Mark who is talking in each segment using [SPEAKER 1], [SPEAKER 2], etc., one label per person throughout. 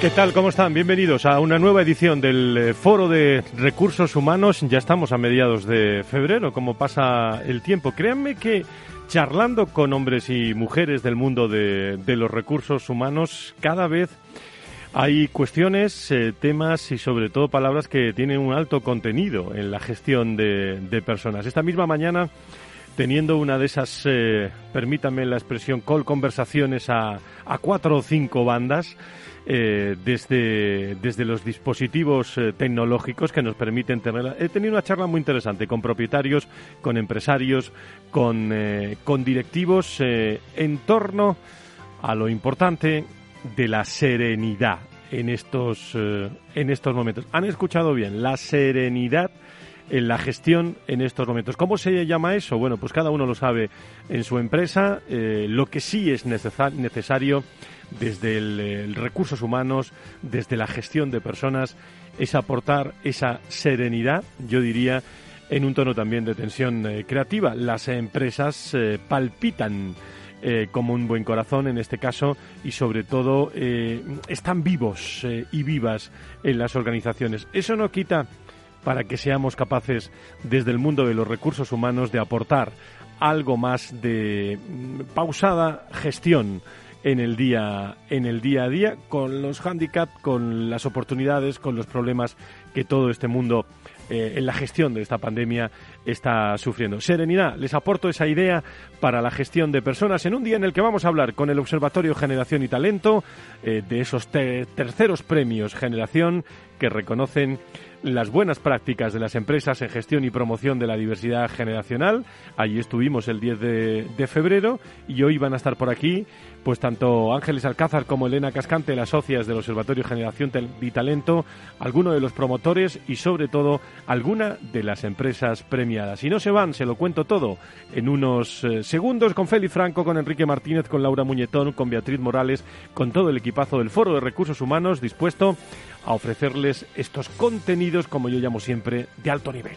[SPEAKER 1] ¿Qué tal? ¿Cómo están? Bienvenidos a una nueva edición del eh, Foro de Recursos Humanos. Ya estamos a mediados de febrero, como pasa el tiempo. Créanme que charlando con hombres y mujeres del mundo de, los recursos humanos, cada vez hay cuestiones, eh, temas y sobre todo palabras que tienen un alto contenido en la gestión de, personas. Esta misma mañana teniendo una de esas, eh, permítame la expresión, call conversaciones a, a cuatro o cinco bandas, eh, desde, desde los dispositivos eh, tecnológicos que nos permiten tener. He tenido una charla muy interesante con propietarios, con empresarios, con, eh, con directivos en torno a lo importante de la serenidad en estos, en estos momentos. Han escuchado bien, la serenidad en la gestión en estos momentos. ¿Cómo se llama eso? Bueno, pues cada uno lo sabe en su empresa. lo que sí es necesario desde el, recursos humanos, desde la gestión de personas, es aportar esa serenidad, yo diría, en un tono también de tensión eh, creativa. Las empresas eh, palpitan eh, como un buen corazón en este caso y sobre todo están vivos y vivas en las organizaciones. Eso no quita para que seamos capaces desde el mundo de los recursos humanos de aportar algo más de mm, pausada gestión en el día en el día a día con los handicaps, con las oportunidades, con los problemas que todo este mundo eh, en la gestión de esta pandemia está sufriendo. Serenidad, les aporto esa idea para la gestión de personas en un día en el que vamos a hablar con el Observatorio Generación y Talento eh, de esos terceros premios Generación que reconocen las buenas prácticas de las empresas en gestión y promoción de la diversidad generacional. Allí estuvimos el 10 de, de febrero y hoy van a estar por aquí pues tanto Ángeles Alcázar como Elena Cascante, las socias del Observatorio Generación y Talento, algunos de los promotores y sobre todo alguna de las empresas premiadas. Si no se van, se lo cuento todo en unos eh, segundos con Félix Franco, con Enrique Martínez, con Laura Muñetón, con Beatriz Morales, con todo el equipazo del Foro de Recursos Humanos dispuesto a ofrecerles estos contenidos, como yo llamo siempre, de alto nivel.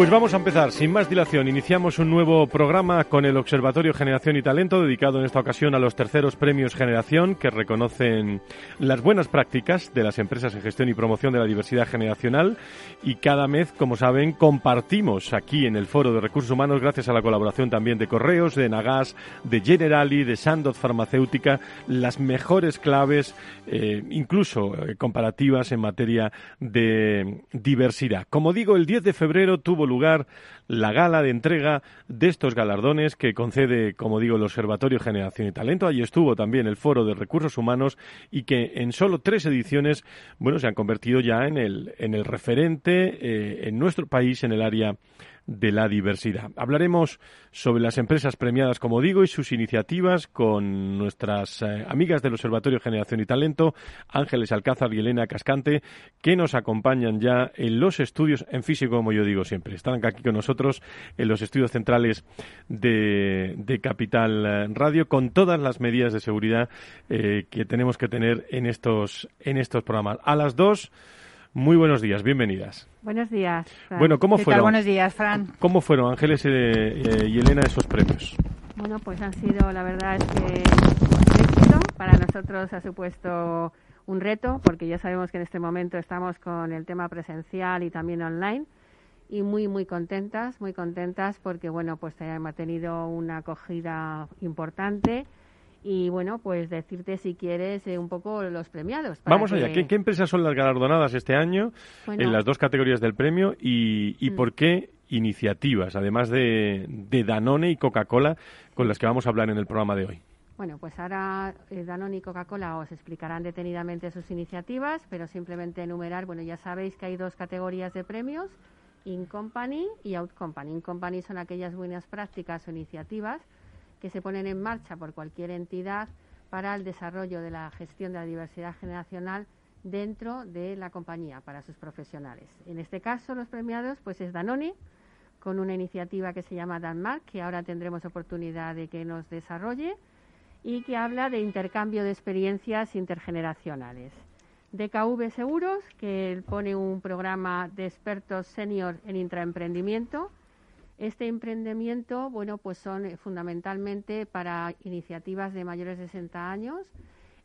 [SPEAKER 1] Pues vamos a empezar, sin más dilación. Iniciamos un nuevo programa con el Observatorio Generación y Talento, dedicado en esta ocasión a los terceros premios Generación, que reconocen las buenas prácticas de las empresas en gestión y promoción de la diversidad generacional. Y cada mes, como saben, compartimos aquí en el Foro de Recursos Humanos, gracias a la colaboración también de Correos, de Nagas, de Generali, de Sandoz Farmacéutica, las mejores claves, eh, incluso eh, comparativas en materia de diversidad. Como digo, el 10 de febrero tuvo lugar la gala de entrega de estos galardones que concede, como digo, el Observatorio Generación y Talento. Allí estuvo también el Foro de Recursos Humanos y que en solo tres ediciones, bueno, se han convertido ya en el, en el referente eh, en nuestro país en el área de la diversidad. Hablaremos sobre las empresas premiadas, como digo, y sus iniciativas con nuestras eh, amigas del Observatorio Generación y Talento, Ángeles Alcázar y Elena Cascante, que nos acompañan ya en los estudios en físico, como yo digo siempre. Están aquí con nosotros en los estudios centrales de, Capital eh, Radio con todas las medidas de seguridad eh, que tenemos que tener en estos, en estos programas. A las dos muy buenos días, bienvenidas.
[SPEAKER 2] Buenos días.
[SPEAKER 1] Bueno, ¿cómo fueron?
[SPEAKER 2] Buenos días, Fran.
[SPEAKER 1] ¿Cómo fueron Ángeles eh, eh, y Elena esos premios?
[SPEAKER 2] Bueno, pues han sido, la verdad es que éxito. Para nosotros ha supuesto un reto, porque ya sabemos que en este momento estamos con el tema presencial y también online y muy muy contentas, muy contentas porque bueno, pues hemos tenido una acogida importante y bueno, pues decirte si quieres eh, un poco los premiados.
[SPEAKER 1] Vamos allá, ¿Qué, empresas son las galardonadas este año en las dos categorías del premio y, y mm. por qué iniciativas, además de, de Danone y Coca-Cola, con las que vamos a hablar en el programa de hoy?
[SPEAKER 2] Bueno, pues ahora eh, Danone y Coca-Cola os explicarán detenidamente sus iniciativas, pero simplemente enumerar, bueno, ya sabéis que hay dos categorías de premios, In Company y Out Company. In Company son aquellas buenas prácticas o iniciativas que se ponen en marcha por cualquier entidad para el desarrollo de la gestión de la diversidad generacional dentro de la compañía para sus profesionales. En este caso, los premiados pues es Danone con una iniciativa que se llama Danmark, que ahora tendremos oportunidad de que nos desarrolle y que habla de intercambio de experiencias intergeneracionales. DKV Seguros, que pone un programa de expertos senior en intraemprendimiento este emprendimiento, bueno, pues son eh, fundamentalmente para iniciativas de mayores de 60 años.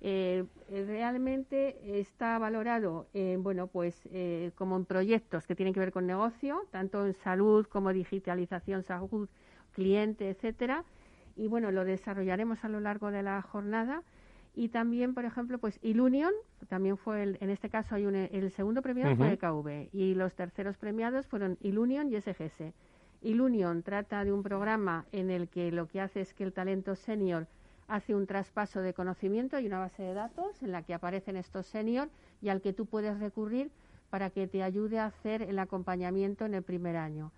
[SPEAKER 2] Eh, realmente está valorado, bueno, pues eh, como en proyectos que tienen que ver con negocio, tanto en salud como digitalización, salud, cliente, etcétera. Y bueno, lo desarrollaremos a lo largo de la jornada. Y también, por ejemplo, pues Ilunion, también fue, el, en este caso hay el segundo premiado fue EKV y los terceros premiados fueron Ilunion y SGS. Ilunion trata de un programa en el que lo que hace es que el talento senior hace un traspaso de conocimiento y una base de datos en la que aparecen estos senior y al que tú puedes recurrir para que te ayude a hacer el acompañamiento en el primer año.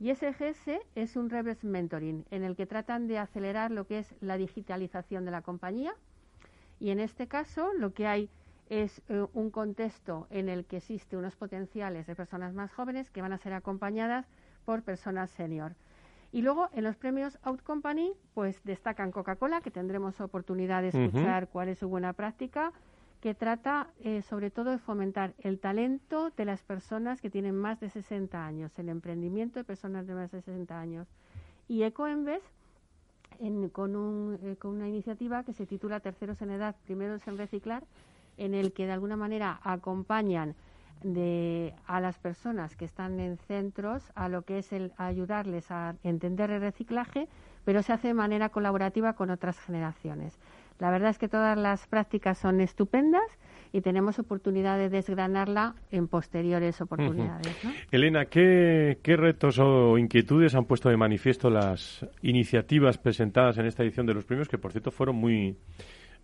[SPEAKER 2] Y SGS es un reverse mentoring en el que tratan de acelerar lo que es la digitalización de la compañía y en este caso lo que hay es eh, un contexto en el que existe unos potenciales de personas más jóvenes que van a ser acompañadas por personas senior. Y luego en los premios Out Company, pues destacan Coca-Cola, que tendremos oportunidad de escuchar cuál es su buena práctica, que trata eh, sobre todo de fomentar el talento de las personas que tienen más de 60 años, el emprendimiento de personas de más de 60 años. Y EcoEnves, con, un, eh, con una iniciativa que se titula Terceros en Edad, Primeros en Reciclar, en el que de alguna manera acompañan de, a las personas que están en centros a lo que es el ayudarles a entender el reciclaje, pero se hace de manera colaborativa con otras generaciones. La verdad es que todas las prácticas son estupendas y tenemos oportunidad de desgranarla en posteriores oportunidades.
[SPEAKER 1] Elena, ¿qué, ¿qué retos o inquietudes han puesto de manifiesto las iniciativas presentadas en esta edición de los premios, que por cierto fueron muy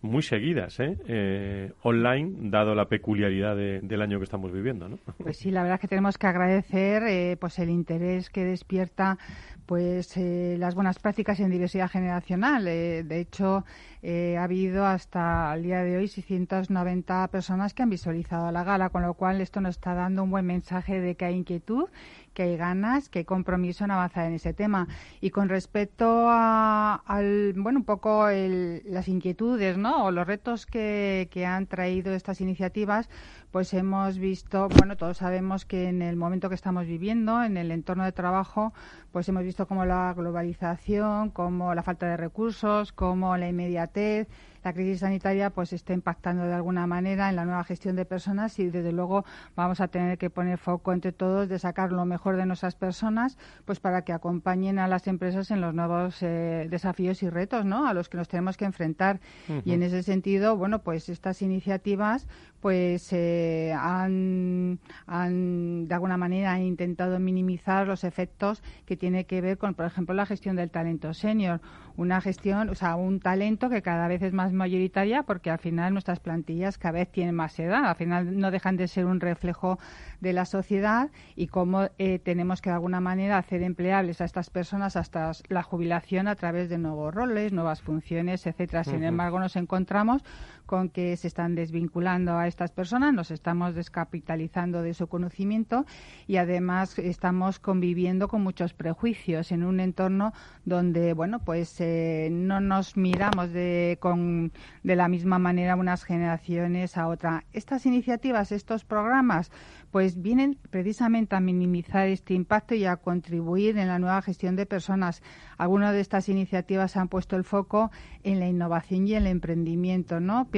[SPEAKER 1] muy seguidas, ¿eh? ¿eh? online, dado la peculiaridad del año que estamos viviendo, ¿no?
[SPEAKER 3] Pues sí, la verdad es que tenemos que agradecer eh, pues el interés que despierta pues eh, las buenas prácticas en diversidad generacional. Eh, de hecho, ha habido hasta el día de hoy 690 personas que han visualizado la gala, con lo cual esto nos está dando un buen mensaje de que hay inquietud que hay ganas, que hay compromiso en avanzar en ese tema. Y con respecto a, al, bueno, un poco las inquietudes, ¿no? O los retos que, que han traído estas iniciativas, pues hemos visto, bueno, todos sabemos que en el momento que estamos viviendo, en el entorno de trabajo, pues hemos visto como la globalización, como la falta de recursos, como la inmediatez, la crisis sanitaria pues está impactando de alguna manera en la nueva gestión de personas y desde luego vamos a tener que poner foco entre todos de sacar lo mejor de nuestras personas pues para que acompañen a las empresas en los nuevos eh, desafíos y retos ¿no? a los que nos tenemos que enfrentar y en ese sentido bueno pues estas iniciativas pues eh, han, han, de alguna manera han intentado minimizar los efectos que tiene que ver con por ejemplo la gestión del talento senior una gestión o sea un talento que cada vez es más mayoritaria porque al final nuestras plantillas cada vez tienen más edad. Al final no dejan de ser un reflejo de la sociedad y cómo eh, tenemos que de alguna manera hacer empleables a estas personas hasta la jubilación a través de nuevos roles, nuevas funciones, etcétera. Sin embargo, nos encontramos con que se están desvinculando a estas personas, nos estamos descapitalizando de su conocimiento y además estamos conviviendo con muchos prejuicios en un entorno donde, bueno, pues eh, no nos miramos de, con, de la misma manera unas generaciones a otra. Estas iniciativas, estos programas, pues vienen precisamente a minimizar este impacto y a contribuir en la nueva gestión de personas. Algunas de estas iniciativas han puesto el foco en la innovación y el emprendimiento, ¿no?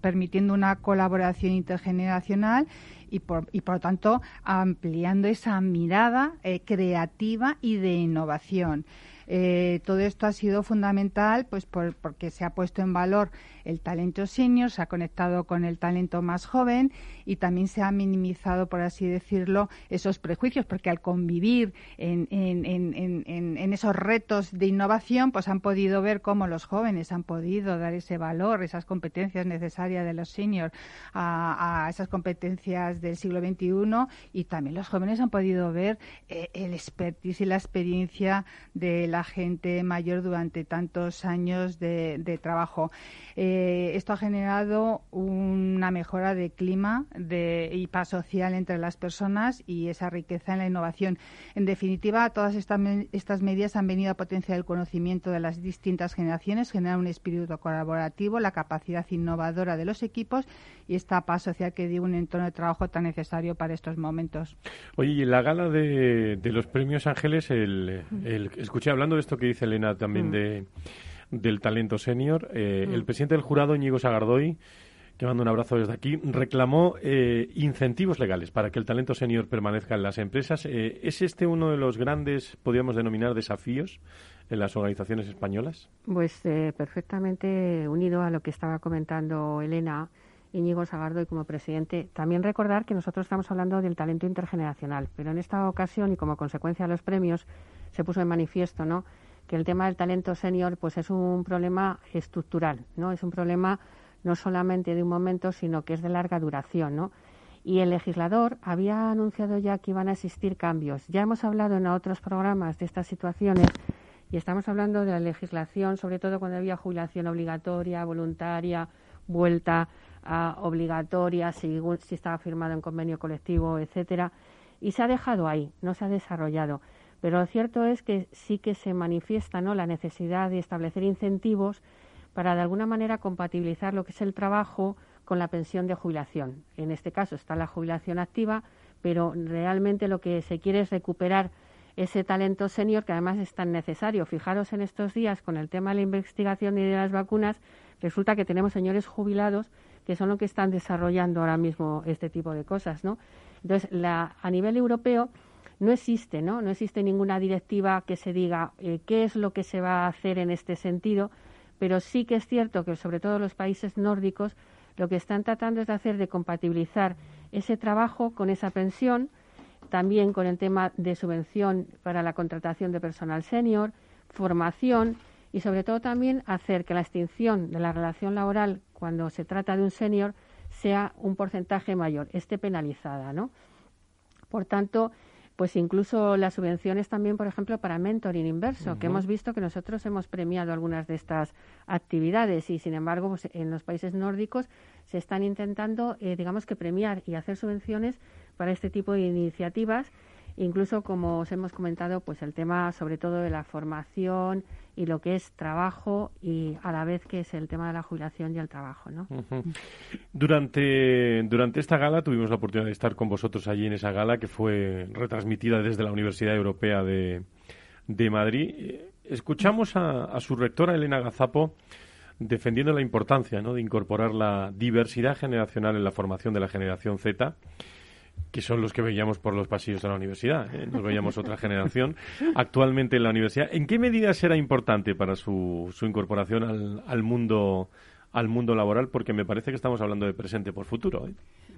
[SPEAKER 3] Permitiendo una colaboración intergeneracional y por, y por lo tanto ampliando esa mirada eh, creativa y de innovación. Eh, todo esto ha sido fundamental pues porque se ha puesto en valor el talento senior, se ha conectado con el talento más joven y también se ha minimizado, por así decirlo, esos prejuicios, porque al convivir en, esos retos de innovación, pues han podido ver cómo los jóvenes han podido dar ese valor, esas competencias necesarias de los seniors a, esas competencias del siglo XXI y también los jóvenes han podido ver eh, el expertise y la experiencia de la gente mayor durante tantos años de, trabajo. Eh, esto ha generado una mejora de clima de, y paz social entre las personas y esa riqueza en la innovación. En definitiva, todas estas, estas medidas han venido a potenciar el conocimiento de las distintas generaciones, generar un espíritu colaborativo, la capacidad innovadora de los equipos y esta paz social que dio un entorno de trabajo tan necesario para estos momentos.
[SPEAKER 1] Oye, y en la gala de, los premios Ángeles, el, escuché hablando de esto que dice Elena también mm. de del talento senior. Eh, el mm. presidente del jurado, Íñigo Sagardoy, que mando un abrazo desde aquí, reclamó eh, incentivos legales para que el talento senior permanezca en las empresas. Eh, ¿Es este uno de los grandes, podríamos denominar, desafíos en las organizaciones españolas?
[SPEAKER 2] Pues perfectamente unido a lo que estaba comentando Elena. Íñigo Sagardoy como presidente. También recordar que nosotros estamos hablando del talento intergeneracional, pero en esta ocasión y como consecuencia de los premios se puso en manifiesto, ¿no? que el tema del talento senior pues es un problema estructural, ¿no? Es un problema no solamente de un momento, sino que es de larga duración, ¿no? Y el legislador había anunciado ya que iban a existir cambios. Ya hemos hablado en otros programas de estas situaciones y estamos hablando de la legislación, sobre todo cuando había jubilación obligatoria, voluntaria, vuelta a obligatoria, si, si estaba firmado en convenio colectivo, etcétera. Y se ha dejado ahí, no se ha desarrollado. Pero lo cierto es que sí que se manifiesta ¿no? la necesidad de establecer incentivos para de alguna manera compatibilizar lo que es el trabajo con la pensión de jubilación. En este caso está la jubilación activa, pero realmente lo que se quiere es recuperar ese talento senior que además es tan necesario. Fijaros en estos días con el tema de la investigación y de las vacunas, resulta que tenemos señores jubilados que son los que están desarrollando ahora mismo este tipo de cosas, ¿no? Entonces, la, a nivel europeo no existe, ¿no? No existe ninguna directiva que se diga eh, qué es lo que se va a hacer en este sentido, pero sí que es cierto que sobre todo los países nórdicos lo que están tratando es de hacer de compatibilizar ese trabajo con esa pensión, también con el tema de subvención para la contratación de personal senior, formación y sobre todo también hacer que la extinción de la relación laboral cuando se trata de un senior sea un porcentaje mayor, esté penalizada, ¿no? Por tanto, pues incluso las subvenciones también, por ejemplo, para mentoring inverso, que hemos visto que nosotros hemos premiado algunas de estas actividades y, sin embargo, pues, en los países nórdicos se están intentando, eh, digamos que premiar y hacer subvenciones para este tipo de iniciativas. Incluso como os hemos comentado, pues el tema sobre todo de la formación y lo que es trabajo y a la vez que es el tema de la jubilación y el trabajo, ¿no?
[SPEAKER 1] Durante durante esta gala tuvimos la oportunidad de estar con vosotros allí en esa gala que fue retransmitida desde la Universidad Europea de, de Madrid. Escuchamos a, a su rectora Elena Gazapo defendiendo la importancia ¿no? de incorporar la diversidad generacional en la formación de la generación Z que son los que veíamos por los pasillos de la universidad. ¿eh? Nos veíamos otra generación actualmente en la universidad. ¿En qué medida será importante para su, su incorporación al, al mundo al mundo laboral porque me parece que estamos hablando de presente por futuro. ¿eh?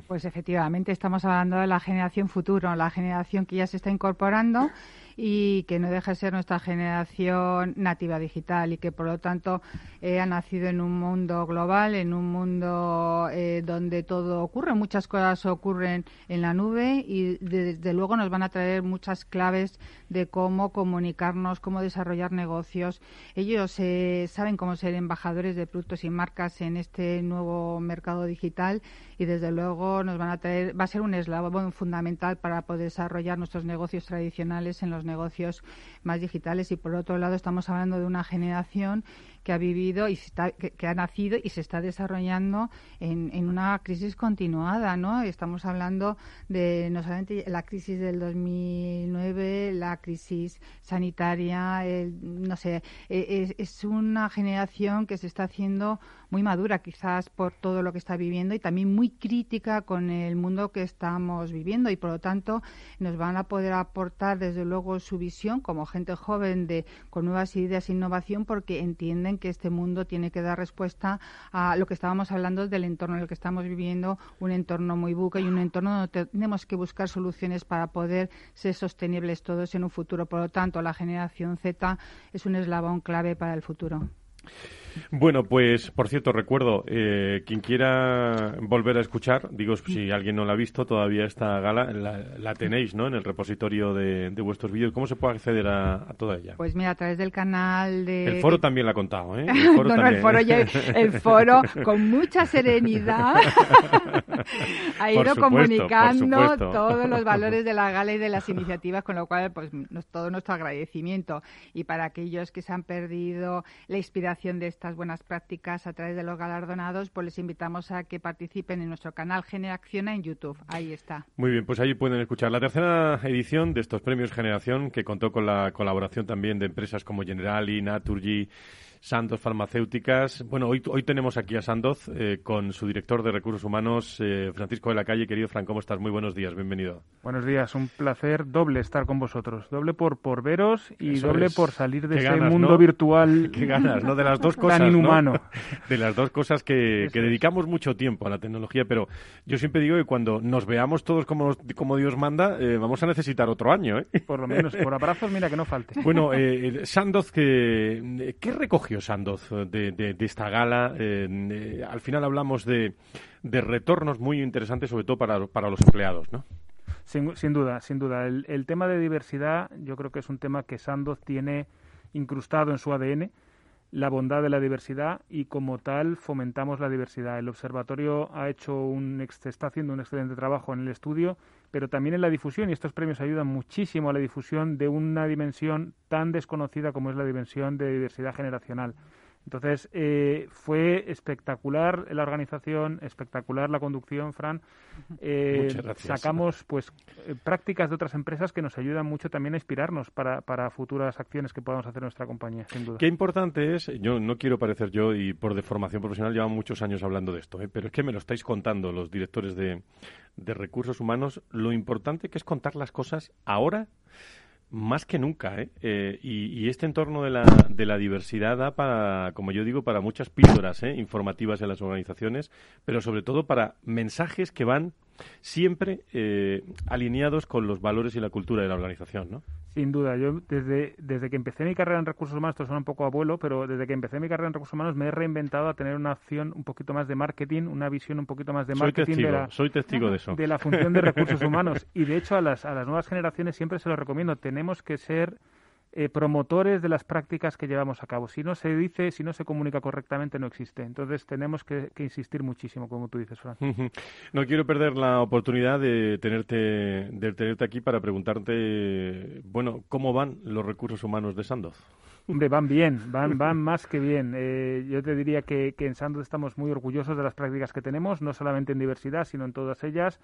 [SPEAKER 3] Pues efectivamente estamos hablando de la generación futuro, la generación que ya se está incorporando y que no deja de ser nuestra generación nativa digital y que por lo tanto eh, ha nacido en un mundo global, en un mundo eh, donde todo ocurre, muchas cosas ocurren en la nube y desde luego nos van a traer muchas claves de cómo comunicarnos, cómo desarrollar negocios. Ellos eh, saben cómo ser embajadores de productos y marcas en este nuevo mercado digital y desde luego nos van a traer, va a ser un eslabón fundamental para poder desarrollar nuestros negocios tradicionales en los negocios más digitales y por otro lado estamos hablando de una generación que ha vivido y que, ha nacido y se está desarrollando en, en, una crisis continuada, ¿no? Estamos hablando de no solamente la crisis del 2009, la crisis sanitaria, no sé, e, es, es, una generación que se está haciendo muy madura, quizás por todo lo que está viviendo y también muy crítica con el mundo que estamos viviendo y por lo tanto nos van a poder aportar desde luego su visión como gente joven de con nuevas ideas e innovación porque entienden que este mundo tiene que dar respuesta a lo que estábamos hablando del entorno en el que estamos viviendo, un entorno muy buca y un entorno donde tenemos que buscar soluciones para poder ser sostenibles todos en un futuro. Por lo tanto, la generación Z es un eslabón clave para el futuro.
[SPEAKER 1] Bueno, pues por cierto, recuerdo, eh, quien quiera volver a escuchar, digo, si alguien no la ha visto, todavía esta gala la, tenéis, ¿no? En el repositorio de, vuestros vídeos. ¿Cómo se puede acceder a, toda ella?
[SPEAKER 3] Pues mira, a través del canal de...
[SPEAKER 1] El foro también la ha contado, ¿eh?
[SPEAKER 3] El foro, no, el foro, el foro con mucha serenidad ha ido comunicando todos los valores de la gala y de las iniciativas, con lo cual, pues todo nuestro agradecimiento. Y para aquellos que se han perdido la inspiración de esta buenas prácticas a través de los galardonados, pues les invitamos a que participen en nuestro canal Generación en YouTube. Ahí está.
[SPEAKER 1] Muy bien, pues ahí pueden escuchar la tercera edición de estos premios Generación, que contó con la colaboración también de empresas como Generali, Naturgy, Sandoz Farmacéuticas. Bueno, hoy, hoy tenemos aquí a Sandoz eh, con su director de Recursos Humanos, eh, Francisco de la Calle. Querido Fran, ¿cómo estás? Muy buenos días, bienvenido.
[SPEAKER 4] Buenos días, un placer doble estar con vosotros. Doble por, por veros y doble por salir de ese mundo virtual
[SPEAKER 1] Qué ganas, ¿no? De las dos cosas,
[SPEAKER 4] tan inhumano.
[SPEAKER 1] De las dos cosas que, dedicamos mucho tiempo a la tecnología, pero yo siempre digo que cuando nos veamos todos como, como Dios manda, eh, vamos a necesitar otro año, ¿eh?
[SPEAKER 4] Por lo menos, por abrazos, mira que no falte.
[SPEAKER 1] Bueno, Sandoz, ¿qué Sandoz de, esta gala. Eh, al final hablamos de, retornos muy interesantes, sobre todo para, los empleados, ¿no?
[SPEAKER 4] Sin, duda, sin duda. El, tema de diversidad yo creo que es un tema que Sandoz tiene incrustado en su ADN la bondad de la diversidad y como tal fomentamos la diversidad. El observatorio ha hecho un está haciendo un excelente trabajo en el estudio pero también en la difusión, y estos premios ayudan muchísimo a la difusión de una dimensión tan desconocida como es la dimensión de diversidad generacional. Entonces, eh, fue espectacular la organización, espectacular la conducción, Fran. Eh, sacamos pues eh, prácticas de otras empresas que nos ayudan mucho también a inspirarnos para, para futuras acciones que podamos hacer en nuestra compañía, sin duda.
[SPEAKER 1] Qué importante es, yo no quiero parecer yo, y por de formación profesional llevamos muchos años hablando de esto, pero es que me lo estáis contando los directores de, de recursos humanos, lo importante que es contar las cosas ahora más que nunca, ¿eh? eh y, este entorno de la, de la diversidad da para, como yo digo, para muchas píldoras ¿eh? informativas en las organizaciones, pero sobre todo para mensajes que van siempre eh, alineados con los valores y la cultura de la organización, ¿no?
[SPEAKER 4] Sin duda, yo desde, desde que empecé mi carrera en recursos humanos, esto suena un poco abuelo, pero desde que empecé mi carrera en recursos humanos me he reinventado a tener una acción un poquito más de marketing, una visión un poquito más de marketing
[SPEAKER 1] soy testigo,
[SPEAKER 4] de, la,
[SPEAKER 1] soy testigo de eso.
[SPEAKER 4] de la función de recursos humanos. Y de hecho a las, a las nuevas generaciones siempre se lo recomiendo, tenemos que ser eh, promotores de las prácticas que llevamos a cabo. Si no se dice, si no se comunica correctamente, no existe. Entonces tenemos que, insistir muchísimo, como tú dices, Fran.
[SPEAKER 1] No quiero perder la oportunidad de tenerte, de tenerte aquí para preguntarte, bueno, ¿cómo van los recursos humanos de Sandoz?
[SPEAKER 4] Hombre, van bien, van, van más que bien. Eh, yo te diría que, que en Sandoz estamos muy orgullosos de las prácticas que tenemos, no solamente en diversidad, sino en todas ellas.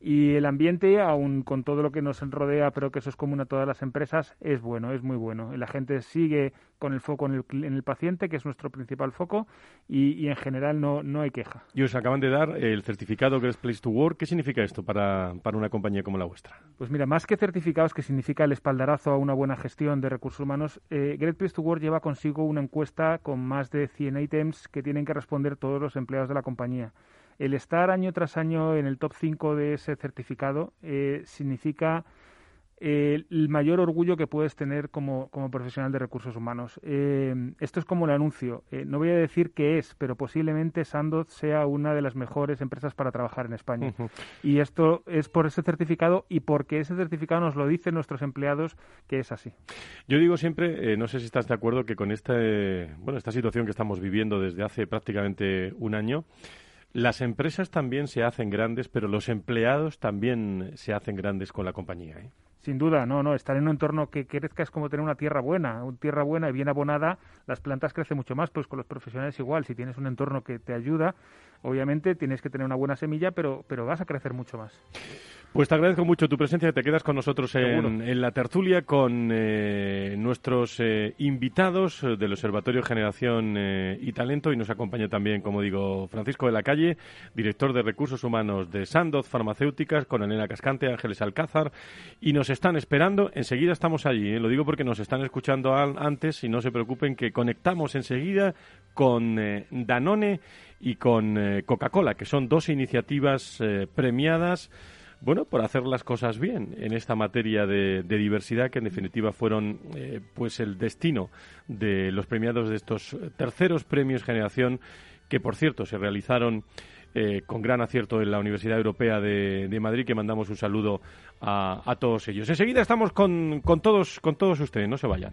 [SPEAKER 4] Y el ambiente, aun con todo lo que nos rodea, pero que eso es común a todas las empresas, es bueno, es muy bueno. La gente sigue con el foco en el, en el paciente, que es nuestro principal foco, y, en general no, no hay queja.
[SPEAKER 1] Y os acaban de dar el certificado Great Place to Work. ¿Qué significa esto para, para una compañía como la vuestra?
[SPEAKER 4] Pues mira, más que certificados, que significa el espaldarazo a una buena gestión de recursos humanos, eh, Great Work lleva consigo una encuesta con más de 100 ítems que tienen que responder todos los empleados de la compañía. El estar año tras año en el top 5 de ese certificado eh, significa eh, el mayor orgullo que puedes tener como, como profesional de recursos humanos. Eh, esto es como el anuncio. Eh, no voy a decir qué es, pero posiblemente Sandoz sea una de las mejores empresas para trabajar en España. Y esto es por ese certificado y porque ese certificado nos lo dicen nuestros empleados que es así.
[SPEAKER 1] Yo digo siempre, no sé si estás de acuerdo, que con este, bueno, esta situación que estamos viviendo desde hace prácticamente un año, las empresas también se hacen grandes, pero los empleados también se hacen grandes con la compañía. ¿eh?
[SPEAKER 4] Sin duda, no, no. Estar en un entorno que crezca es como tener una tierra buena. Una tierra buena y bien abonada, las plantas crecen mucho más. Pues con los profesionales igual. Si tienes un entorno que te ayuda, obviamente tienes que tener una buena semilla, pero, pero vas a crecer mucho más.
[SPEAKER 1] Pues te agradezco mucho tu presencia, te quedas con nosotros en, la tertulia con eh, nuestros eh, invitados del Observatorio Generación eh, y Talento y nos acompaña también, como digo, Francisco de la Calle, director de Recursos Humanos de Sandoz Farmacéuticas, con Elena Cascante, Ángeles Alcázar y nos están esperando, enseguida estamos allí, lo digo porque nos están escuchando antes y no se preocupen que conectamos enseguida con Danone y con Coca-Cola, que son dos iniciativas premiadas bueno, por hacer las cosas bien en esta materia de, diversidad que en definitiva fueron eh, pues el destino de los premiados de estos terceros premios generación que por cierto se realizaron eh, con gran acierto en la Universidad Europea de, Madrid que mandamos un saludo a, a, todos ellos. Enseguida estamos con, con todos con todos ustedes, no se vayan.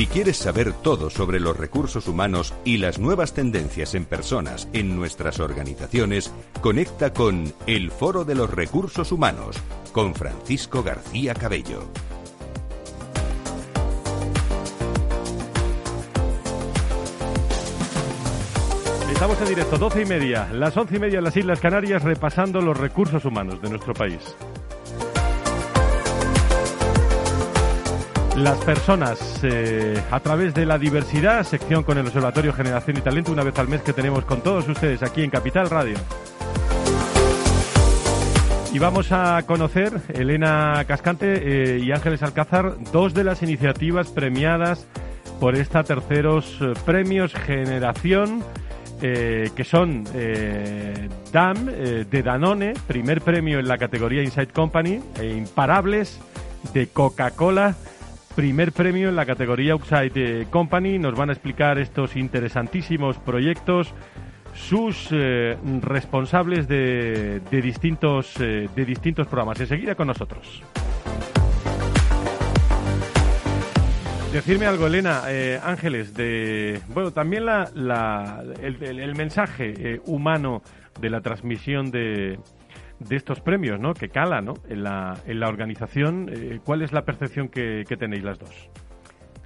[SPEAKER 5] Si quieres saber todo sobre los recursos humanos y las nuevas tendencias en personas en nuestras organizaciones, conecta con El Foro de los Recursos Humanos con Francisco García Cabello.
[SPEAKER 1] Estamos en directo, 12 y media, las 11 y media en las Islas Canarias, repasando los recursos humanos de nuestro país. Las personas eh, a través de la diversidad, sección con el Observatorio Generación y Talento, una vez al mes que tenemos con todos ustedes aquí en Capital Radio. Y vamos a conocer, Elena Cascante eh, y Ángeles Alcázar, dos de las iniciativas premiadas por esta terceros eh, premios Generación, que son DAM de Danone, primer premio en la categoría Inside Company, e Imparables de Coca-Cola primer premio en la categoría Outside Company. Nos van a explicar estos interesantísimos proyectos sus eh, responsables de, distintos, eh, de distintos programas. Enseguida con nosotros. Decirme algo, Elena, eh, Ángeles, de bueno, también la, la el, mensaje humano de la transmisión de, de estos premios, ¿no? Que cala, ¿no? En la, en la organización. Eh, ¿Cuál es la percepción que, tenéis las dos?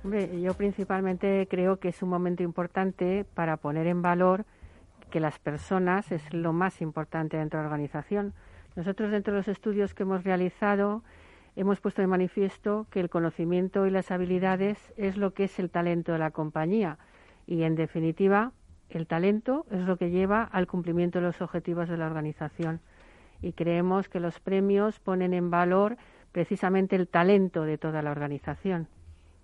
[SPEAKER 2] Hombre, yo principalmente creo que es un momento importante para poner en valor que las personas es lo más importante dentro de la organización. Nosotros dentro de los estudios que hemos realizado hemos puesto de manifiesto que el conocimiento y las habilidades es lo que es el talento de la compañía y en definitiva el talento es lo que lleva al cumplimiento de los objetivos de la organización y creemos que los premios ponen en valor precisamente el talento de toda la organización.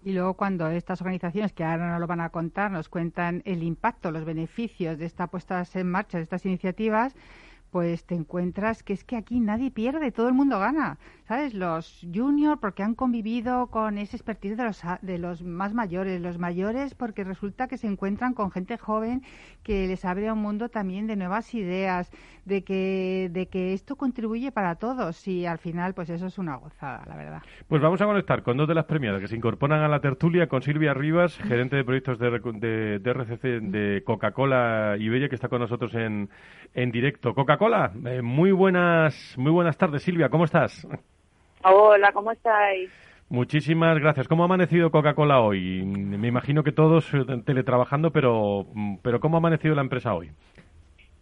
[SPEAKER 3] Y luego cuando estas organizaciones, que ahora no lo van a contar, nos cuentan el impacto, los beneficios de esta puesta en marcha de estas iniciativas, pues te encuentras que es que aquí nadie pierde, todo el mundo gana. ¿Sabes? Los juniors porque han convivido con ese expertise de los, de los más mayores, los mayores porque resulta que se encuentran con gente joven que les abre un mundo también de nuevas ideas, de que, de que esto contribuye para todos y al final pues eso es una gozada, la verdad.
[SPEAKER 1] Pues vamos a conectar con dos de las premiadas que se incorporan a la tertulia, con Silvia Rivas, gerente de proyectos de, de, RCC de Coca-Cola y Bella, que está con nosotros en, en directo. Coca-Cola, eh, muy buenas, muy buenas tardes, Silvia, ¿cómo estás?
[SPEAKER 6] Hola, ¿cómo estáis?
[SPEAKER 1] Muchísimas gracias. ¿Cómo ha amanecido Coca-Cola hoy? Me imagino que todos eh, teletrabajando, pero, pero ¿cómo ha amanecido la empresa hoy?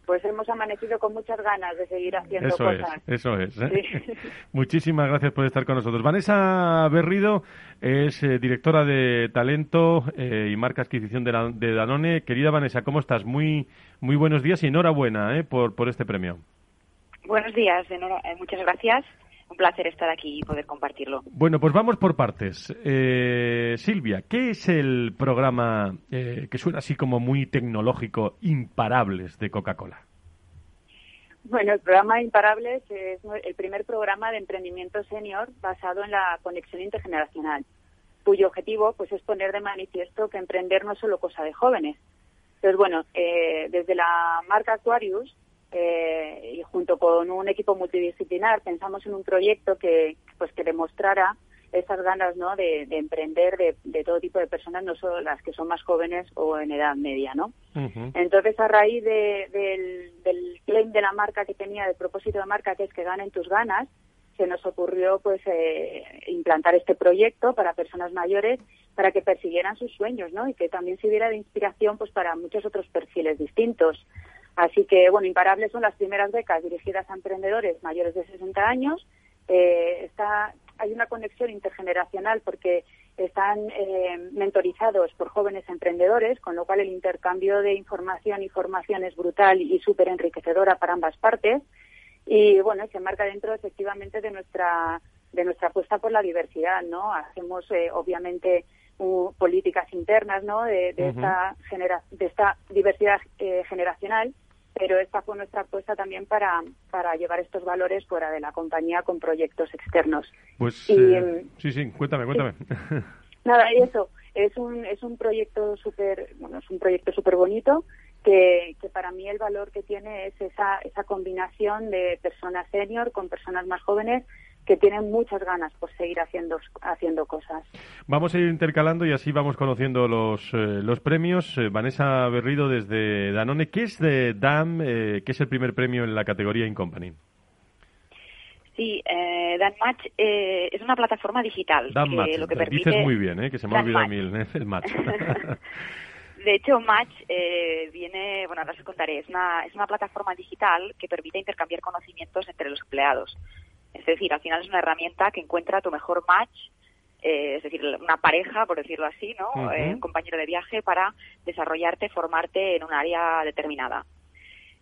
[SPEAKER 6] Pues hemos amanecido con muchas ganas de seguir haciendo
[SPEAKER 1] eso
[SPEAKER 6] cosas.
[SPEAKER 1] Es, eso es. ¿eh? Muchísimas gracias por estar con nosotros. Vanessa Berrido es eh, directora de talento y marca adquisición de, de, Danone. Querida Vanessa, ¿cómo estás? Muy, muy buenos días y enhorabuena por, por este premio.
[SPEAKER 6] Buenos días, muchas gracias un placer estar aquí y poder compartirlo.
[SPEAKER 1] Bueno, pues vamos por partes. Eh, Silvia, ¿qué es el programa eh, que suena así como muy tecnológico, Imparables de Coca-Cola?
[SPEAKER 6] Bueno, el programa Imparables es el primer programa de emprendimiento senior basado en la conexión intergeneracional, cuyo objetivo pues, es poner de manifiesto que emprender no es solo cosa de jóvenes. Entonces, bueno, eh, desde la marca Aquarius eh, y junto con un equipo multidisciplinar pensamos en un proyecto que pues que demostrara esas ganas ¿no? de, emprender de, todo tipo de personas, no solo las que son más jóvenes o en edad media. ¿no? Entonces, a raíz del, del claim de la marca que tenía, del propósito de marca, que es que ganen tus ganas, se nos ocurrió pues eh, implantar este proyecto para personas mayores para que persiguieran sus sueños ¿no? y que también sirviera de inspiración pues para muchos otros perfiles distintos. Así que, bueno, Imparables son las primeras becas dirigidas a emprendedores mayores de 60 años. Eh, está, hay una conexión intergeneracional porque están eh, mentorizados por jóvenes emprendedores, con lo cual el intercambio de información y formación es brutal y súper enriquecedora para ambas partes. y bueno, se marca dentro efectivamente de nuestra de nuestra apuesta por la diversidad, ¿no? Hacemos eh, obviamente políticas internas, ¿no? De, esta de esta diversidad eh, generacional, pero esta fue nuestra apuesta también para, para llevar estos valores fuera de la compañía con proyectos externos.
[SPEAKER 1] Pues eh, sí, sí, cuéntame, cuéntame.
[SPEAKER 6] Nada, y eso es un es un proyecto súper bueno es un proyecto súper bonito que, que, para mí el valor que tiene es esa esa combinación de personas senior con personas más jóvenes que tienen muchas ganas por seguir haciendo haciendo cosas.
[SPEAKER 1] Vamos a ir intercalando y así vamos conociendo los, eh, los premios. Eh, Vanessa Berrido desde Danone. ¿Qué es de DAM? Eh, ¿Qué es el primer premio en la categoría In Company?
[SPEAKER 7] Sí, eh, DanMatch es una plataforma digital.
[SPEAKER 1] DanMatch, lo que permite... dices muy bien, que se me ha olvidado a mí el, match.
[SPEAKER 7] De hecho, Match viene, bueno, ahora os contaré, es una, es una plataforma digital que permite intercambiar conocimientos entre los empleados. Es decir, al final es una herramienta que encuentra tu mejor match, eh, es decir, una pareja, por decirlo así, ¿no? Eh, un compañero de viaje para desarrollarte, formarte en un área determinada.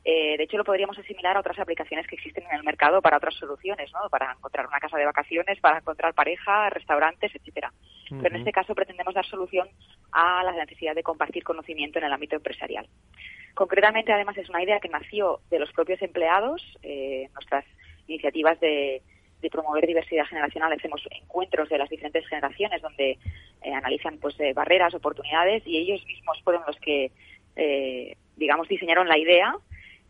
[SPEAKER 7] Eh, de hecho, lo podríamos asimilar a otras aplicaciones que existen en el mercado para otras soluciones, ¿no? Para encontrar una casa de vacaciones, para encontrar pareja, restaurantes, etcétera. Pero en este caso pretendemos dar solución a la necesidad de compartir conocimiento en el ámbito empresarial. Concretamente, además, es una idea que nació de los propios empleados. nuestras iniciativas de, promover diversidad generacional. Hacemos encuentros de las diferentes generaciones donde eh, analizan pues eh, barreras, oportunidades y ellos mismos fueron los que, eh, digamos, diseñaron la idea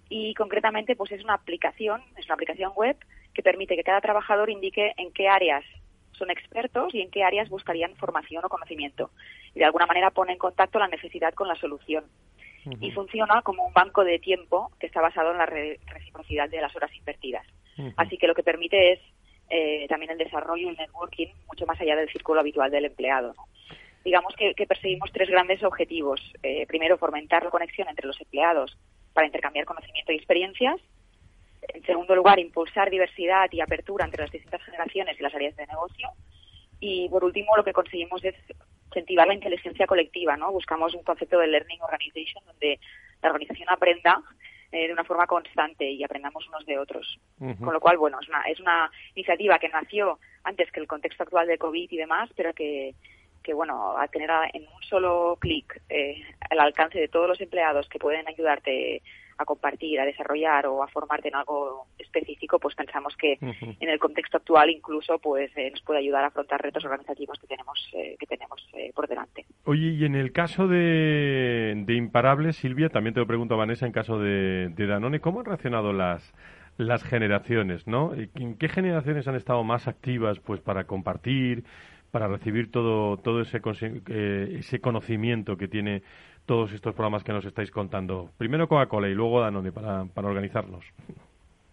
[SPEAKER 7] y concretamente pues es una aplicación, es una aplicación web que permite que cada trabajador indique en qué áreas son expertos y en qué áreas buscarían formación o conocimiento. Y de alguna manera pone en contacto la necesidad con la solución. Y funciona como un banco de tiempo que está basado en la reciprocidad de las horas invertidas. Así que lo que permite es eh, también el desarrollo y el networking mucho más allá del círculo habitual del empleado. Digamos que, perseguimos tres grandes objetivos. Eh, primero, fomentar la conexión entre los empleados para intercambiar conocimiento y experiencias. En segundo lugar, impulsar diversidad y apertura entre las distintas generaciones y las áreas de negocio. Y por último, lo que conseguimos es incentivar la inteligencia colectiva, ¿no? Buscamos un concepto de learning organization donde la organización aprenda eh, de una forma constante y aprendamos unos de otros. Con lo cual, bueno, es una, es una iniciativa que nació antes que el contexto actual de COVID y demás, pero que, que bueno, a tener en un solo clic eh, el alcance de todos los empleados que pueden ayudarte a compartir, a desarrollar o a formarte en algo específico, pues pensamos que en el contexto actual incluso pues eh, nos puede ayudar a afrontar retos organizativos que tenemos eh, que tenemos eh, por delante.
[SPEAKER 1] Oye, y en el caso de, de Imparables, Silvia, también te lo pregunto a Vanessa, en caso de, de Danone, ¿cómo han reaccionado las las generaciones, ¿no? ¿En qué generaciones han estado más activas pues para compartir, para recibir todo todo ese ese conocimiento que tiene todos estos programas que nos estáis contando? Primero Coca-Cola y luego Danone para, para organizarnos.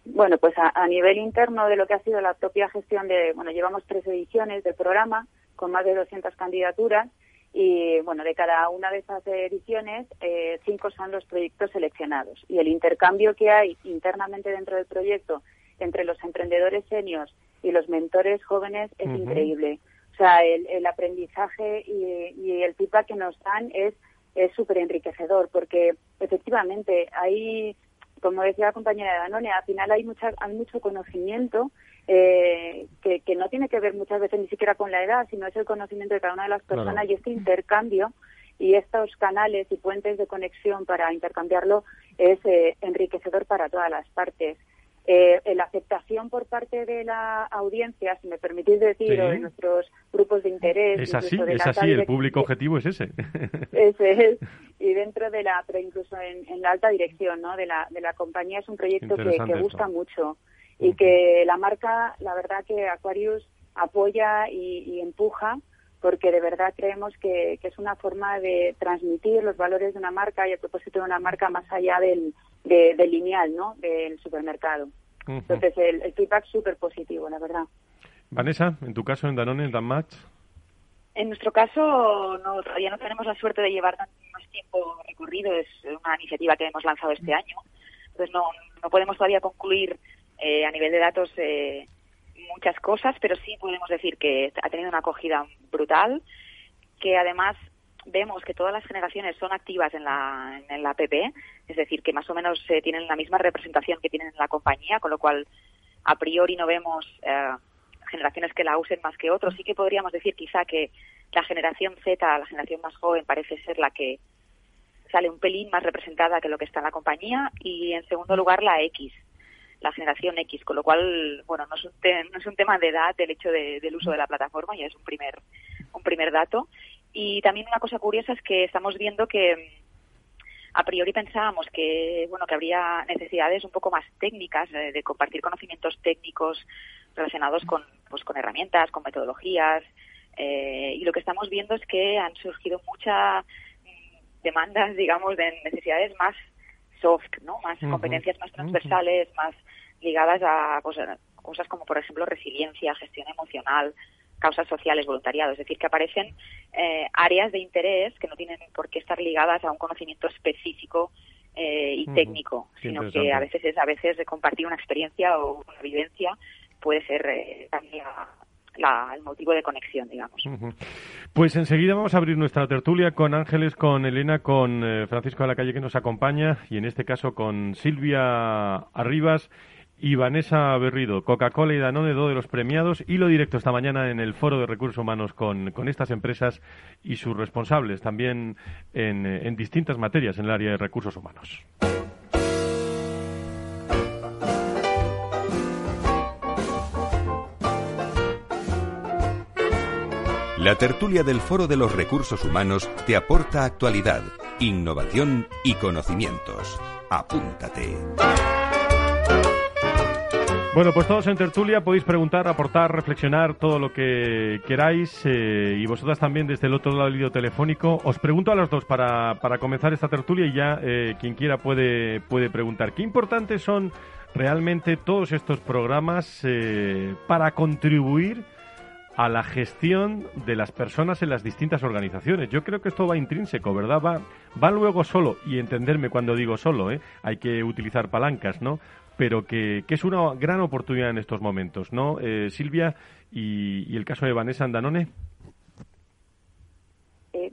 [SPEAKER 6] Bueno, pues a, nivel interno de lo que ha sido la propia gestión de, bueno, llevamos tres ediciones del programa con más de 200 candidaturas y, bueno, de cada una de esas ediciones, eh, cinco son los proyectos seleccionados. Y el intercambio que hay internamente dentro del proyecto entre los emprendedores seniors y los mentores jóvenes es increíble. O sea, el, aprendizaje y, y el feedback que nos dan es es súper enriquecedor porque efectivamente hay, como decía la compañera de Danone, al final hay, mucha, hay mucho conocimiento eh, que, que, no tiene que ver muchas veces ni siquiera con la edad, sino es el conocimiento de cada una de las personas y este intercambio y estos canales y puentes de conexión para intercambiarlo es eh, enriquecedor para todas las partes. Eh, la aceptación por parte de la audiencia, si me permitís decir, o de nuestros grupos de interés.
[SPEAKER 1] Es así, es así, el público objetivo es ese.
[SPEAKER 6] Ese es, y dentro de la, pero incluso en, la alta dirección ¿no? de, la, de la compañía es un proyecto que, que, gusta mucho y que la marca, la verdad que Aquarius apoya y, empuja porque de verdad creemos que, que, es una forma de transmitir los valores de una marca y el propósito de una marca más allá del, de, del lineal, ¿no? Del supermercado. Entonces, el, el feedback súper positivo, la verdad.
[SPEAKER 1] Vanessa, en tu caso, en Danone, en Danmatch.
[SPEAKER 7] En nuestro caso, no, todavía no tenemos la suerte de llevar más tiempo recorrido. Es una iniciativa que hemos lanzado este año. Entonces, no, no podemos todavía concluir eh, a nivel de datos eh, muchas cosas, pero sí podemos decir que ha tenido una acogida brutal, que además vemos que todas las generaciones son activas en la, en la PP, es decir, que más o menos eh, tienen la misma representación que tienen en la compañía, con lo cual a priori no vemos eh, generaciones que la usen más que otros. Sí que podríamos decir quizá que la generación Z, la generación más joven, parece ser la que sale un pelín más representada que lo que está en la compañía y en segundo lugar la X, la generación X, con lo cual, bueno, no es un, no es un tema de edad el hecho del uso de la plataforma, ya es un primer, un primer dato. Y también una cosa curiosa es que estamos viendo que a priori pensábamos que bueno que habría necesidades un poco más técnicas eh, de compartir conocimientos técnicos relacionados con pues con herramientas con metodologías eh, y lo que estamos viendo es que han surgido muchas mm, demandas digamos de necesidades más soft no más competencias más transversales más ligadas a pues, cosas como por ejemplo resiliencia gestión emocional causas sociales, voluntariado, es decir, que aparecen eh, áreas de interés que no tienen por qué estar ligadas a un conocimiento específico eh, y técnico, sino que a veces es a veces de compartir una experiencia o una vivencia puede ser eh, también el motivo de conexión, digamos.
[SPEAKER 1] Pues enseguida vamos a abrir nuestra tertulia con Ángeles, con Elena, con Francisco de la Calle que nos acompaña y en este caso con Silvia Arribas y Vanessa Berrido, Coca-Cola y Danone, dos de los premiados. y lo directo esta mañana en el Foro de Recursos Humanos con, estas empresas y sus responsables, también en, en distintas materias en el área de recursos humanos.
[SPEAKER 5] La tertulia del Foro de los Recursos Humanos te aporta actualidad, innovación y conocimientos. Apúntate.
[SPEAKER 1] Bueno, pues todos en tertulia podéis preguntar, aportar, reflexionar todo lo que queráis eh, y vosotras también desde el otro lado del vídeo telefónico. Os pregunto a las dos para, para comenzar esta tertulia y ya eh, quien quiera puede, puede preguntar. ¿Qué importantes son realmente todos estos programas eh, para contribuir a la gestión de las personas en las distintas organizaciones. Yo creo que esto va intrínseco, ¿verdad? Va, va luego solo, y entenderme cuando digo solo, ¿eh? hay que utilizar palancas, ¿no? Pero que, es una gran oportunidad en estos momentos, ¿no? Eh, Silvia, y, el caso de Vanessa Andanone.
[SPEAKER 6] Eh,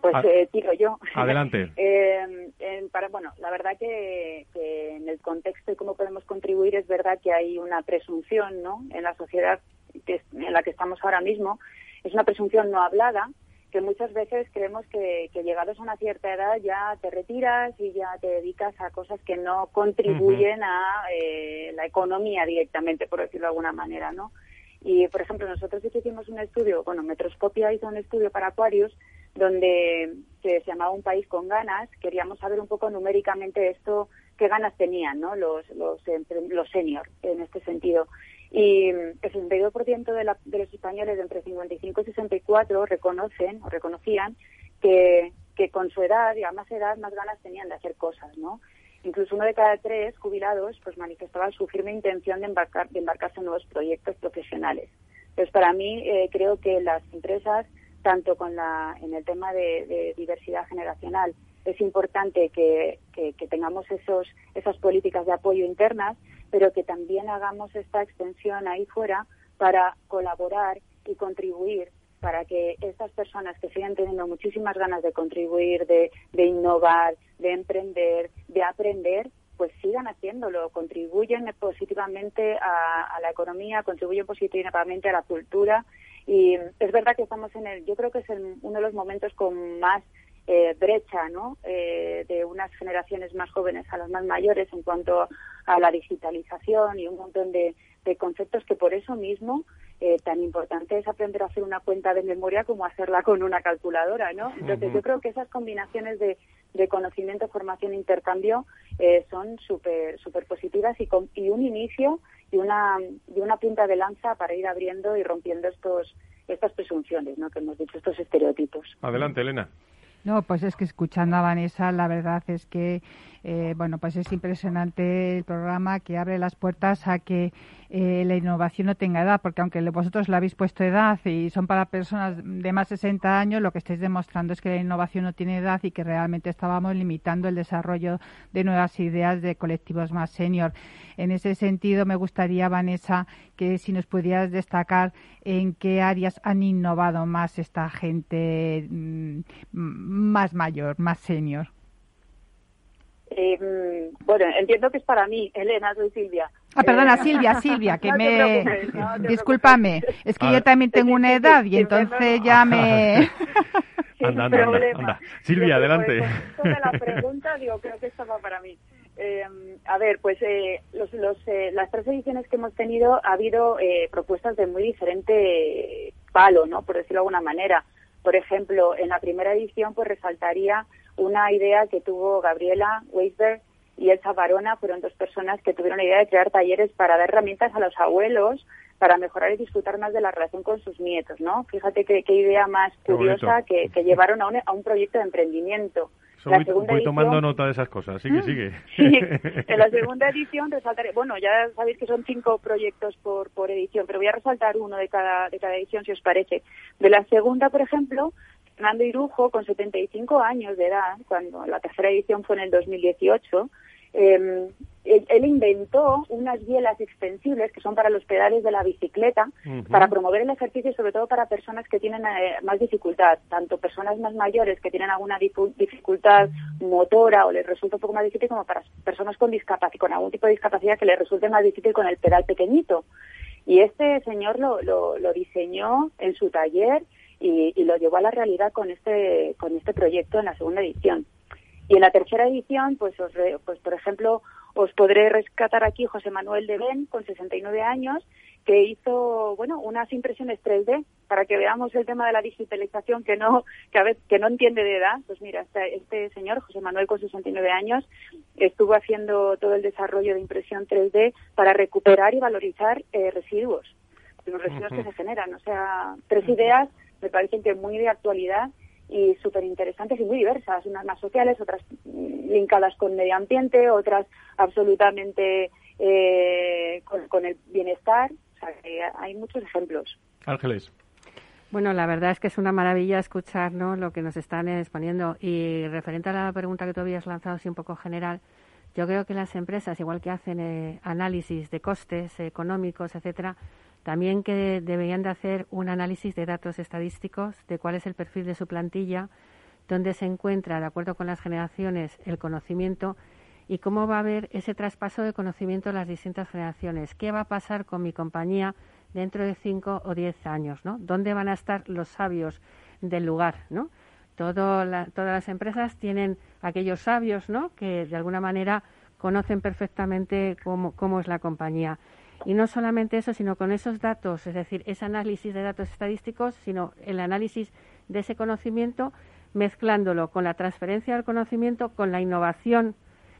[SPEAKER 6] pues ah. eh, tiro yo.
[SPEAKER 1] Adelante.
[SPEAKER 6] para, bueno, la verdad que, en el contexto de cómo podemos contribuir es verdad que hay una presunción, ¿no? En la sociedad en la que estamos ahora mismo es una presunción no hablada que muchas veces creemos que, llegados a una cierta edad ya te retiras y ya te dedicas a cosas que no contribuyen a eh, la economía directamente, por decirlo de alguna manera, ¿no? Y, por ejemplo, nosotros sí que hicimos un estudio, bueno, Metroscopia hizo un estudio para Aquarius donde se llamaba Un país con ganas. Queríamos saber un poco numéricamente esto, qué ganas tenían, ¿no? Los, los, los seniors en este sentido. Y el 62% de, la, de los españoles entre 55 y 64 reconocen o reconocían que, que con su edad y a más edad más ganas tenían de hacer cosas, ¿no? Incluso uno de cada tres jubilados pues manifestaba su firme intención de, embarcar, de embarcarse en nuevos proyectos profesionales. Entonces, para mí, eh, creo que las empresas, tanto con la, en el tema de, de diversidad generacional, es importante que, que, tengamos esos, esas políticas de apoyo internas, pero que también hagamos esta extensión ahí fuera para colaborar y contribuir para que estas personas que siguen teniendo muchísimas ganas de contribuir, de, de innovar, de emprender, de aprender, pues sigan haciéndolo, contribuyen positivamente a, la economía, contribuyen positivamente a la cultura. Y es verdad que estamos en el, yo creo que es uno de los momentos con más eh, brecha ¿no? Eh, de unas generaciones más jóvenes a las más mayores en cuanto a la digitalización y un montón de, conceptos que por eso mismo eh, tan importante es aprender a hacer una cuenta de memoria como hacerla con una calculadora, ¿no? Entonces yo creo que esas combinaciones de, conocimiento, formación e intercambio son súper super positivas y, y un inicio y una, y una punta de lanza para ir abriendo y rompiendo estos estas presunciones, ¿no? Que hemos dicho, estos estereotipos.
[SPEAKER 1] Adelante, Elena.
[SPEAKER 3] No, pues es que escuchando a Vanessa, la verdad es que eh, bueno, pues es impresionante el programa que abre las puertas a que eh, la innovación no tenga edad, porque aunque vosotros le habéis puesto edad y son para personas de más de 60 años, lo que estáis demostrando es que la innovación no tiene edad y que realmente estábamos limitando el desarrollo de nuevas ideas de colectivos más senior. En ese sentido, me gustaría, Vanessa, que si nos pudieras destacar en qué áreas han innovado más esta gente mm, más mayor, más senior.
[SPEAKER 6] Eh, bueno, entiendo que es para mí, Elena, soy Silvia.
[SPEAKER 3] Ah, perdona, Silvia, Silvia, que me... Discúlpame, es que yo también tengo una edad y entonces ya me...
[SPEAKER 1] anda, anda, Silvia, adelante.
[SPEAKER 6] Pues, la pregunta, digo, creo que estaba para mí. Eh, a ver, pues eh, los, los, eh, las tres ediciones que hemos tenido ha habido eh, propuestas de muy diferente palo, ¿no? Por decirlo de alguna manera. Por ejemplo, en la primera edición, pues resaltaría una idea que tuvo Gabriela Weisberg y Elsa Barona, fueron dos personas que tuvieron la idea de crear talleres para dar herramientas a los abuelos para mejorar y disfrutar más de la relación con sus nietos, ¿no? Fíjate qué, idea más curiosa que, llevaron a un, a un proyecto de emprendimiento.
[SPEAKER 1] La voy, voy tomando nota de esas cosas. Sigue, mm. sigue.
[SPEAKER 6] Sí, en la segunda edición resaltaré, bueno, ya sabéis que son cinco proyectos por, por edición, pero voy a resaltar uno de cada, de cada edición, si os parece. De la segunda, por ejemplo, Fernando Irujo, con 75 años de edad, cuando la tercera edición fue en el 2018, eh, él, inventó unas bielas extensibles que son para los pedales de la bicicleta, para promover el ejercicio sobre todo para personas que tienen eh, más dificultad, tanto personas más mayores que tienen alguna dificultad motora o les resulta un poco más difícil como para personas con discapacidad, con algún tipo de discapacidad que les resulte más difícil con el pedal pequeñito. Y este señor lo, lo, lo diseñó en su taller y, y, lo llevó a la realidad con este, con este proyecto en la segunda edición. Y en la tercera edición, pues, os pues por ejemplo, os podré rescatar aquí José Manuel de Ben, con 69 años, que hizo, bueno, unas impresiones 3D para que veamos el tema de la digitalización que no, que a veces, que no entiende de edad. Pues mira, este, este señor, José Manuel, con 69 años, estuvo haciendo todo el desarrollo de impresión 3D para recuperar y valorizar eh, residuos, los residuos que se generan. O sea, tres ideas me parecen que muy de actualidad y súper interesantes y muy diversas, unas más sociales, otras linkadas con medio ambiente, otras absolutamente eh, con, el bienestar. O sea, que hay muchos ejemplos.
[SPEAKER 1] Ángeles.
[SPEAKER 2] Bueno, la verdad es que es una maravilla escuchar lo que nos están exponiendo. Y referente a la pregunta que tú habías lanzado, así un poco general, yo creo que las empresas, igual que hacen eh, análisis de costes económicos, etcétera, también que deberían de hacer un análisis de datos estadísticos de cuál es el perfil de su plantilla, dónde se encuentra, de acuerdo con las generaciones, el conocimiento y cómo va a haber ese traspaso de conocimiento a las distintas generaciones. ¿Qué va a pasar con mi compañía dentro de cinco o diez años? ¿no? ¿Dónde van a estar los sabios del lugar? todas las empresas tienen aquellos sabios ¿no? que de alguna manera conocen perfectamente cómo es la compañía. Y no solamente eso, sino con esos datos, es decir, ese análisis de datos estadísticos, sino el análisis de ese conocimiento, mezclándolo con la transferencia del conocimiento, con la innovación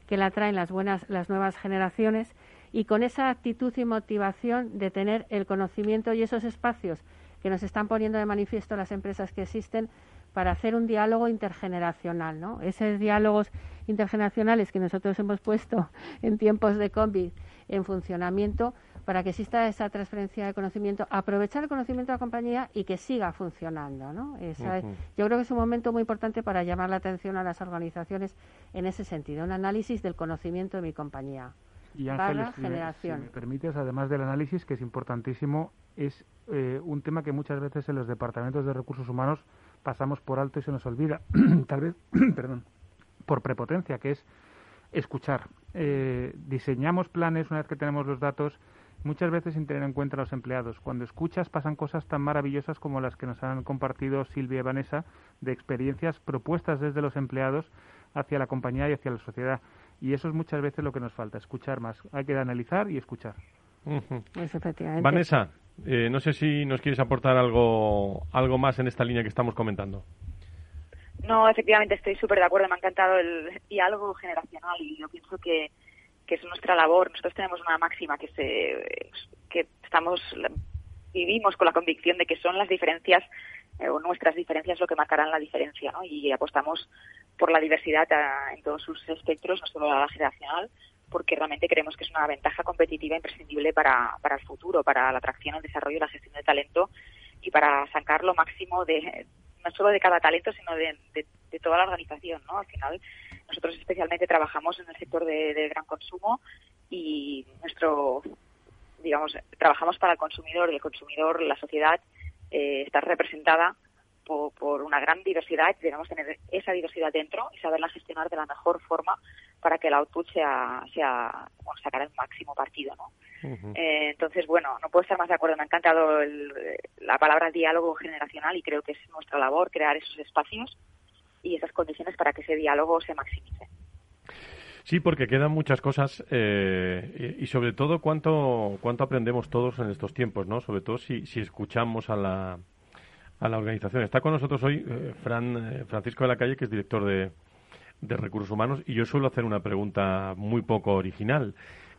[SPEAKER 2] que la traen las buenas, las nuevas generaciones y con esa actitud y motivación de tener el conocimiento y esos espacios que nos están poniendo de manifiesto las empresas que existen para hacer un diálogo intergeneracional, ¿no? Esos diálogos intergeneracionales que nosotros hemos puesto en tiempos de COVID en funcionamiento para que exista esa transferencia de conocimiento, aprovechar el conocimiento de la compañía y que siga funcionando. ¿no? Yo creo que es un momento muy importante para llamar la atención a las organizaciones en ese sentido, un análisis del conocimiento de mi compañía.
[SPEAKER 4] Y Ángel, generación. me permites, además del análisis, que es importantísimo, es eh, un tema que muchas veces en los departamentos de recursos humanos pasamos por alto y se nos olvida, tal vez, perdón, por prepotencia, que es escuchar. Eh, diseñamos planes una vez que tenemos los datos, muchas veces sin tener en cuenta a los empleados. Cuando escuchas pasan cosas tan maravillosas como las que nos han compartido Silvia y Vanessa de experiencias propuestas desde los empleados hacia la compañía y hacia la sociedad. Y eso es muchas veces lo que nos falta, escuchar más. Hay que analizar y escuchar.
[SPEAKER 1] Vanessa, eh, no sé si nos quieres aportar algo, algo más en esta línea que estamos comentando.
[SPEAKER 7] No, efectivamente estoy súper de acuerdo. Me ha encantado el diálogo generacional y yo pienso que, que es nuestra labor. Nosotros tenemos una máxima que se que estamos vivimos con la convicción de que son las diferencias eh, o nuestras diferencias lo que marcarán la diferencia, ¿no? Y apostamos por la diversidad en todos sus espectros, no solo la generacional, porque realmente creemos que es una ventaja competitiva imprescindible para, para el futuro, para la atracción, el desarrollo y la gestión de talento y para sacar lo máximo de no solo de cada talento, sino de, toda la organización, ¿no? Al final, nosotros especialmente trabajamos en el sector de, gran consumo y nuestro, digamos, trabajamos para el consumidor y el consumidor, la sociedad, eh, está representada por, una gran diversidad y debemos tener esa diversidad dentro y saberla gestionar de la mejor forma para que el output sea, sea bueno, sacar el máximo partido, ¿no? Eh, entonces, bueno, no puedo estar más de acuerdo. Me ha encantado la palabra diálogo generacional y creo que es nuestra labor crear esos espacios y esas condiciones para que ese diálogo se maximice.
[SPEAKER 1] Sí, porque quedan muchas cosas eh, y, sobre todo cuánto, cuánto aprendemos todos en estos tiempos, ¿no? Sobre todo si, si escuchamos a la, a la organización. Está con nosotros hoy eh, Fran, Francisco de la Calle, que es director de, de Recursos Humanos, y yo suelo hacer una pregunta muy poco original.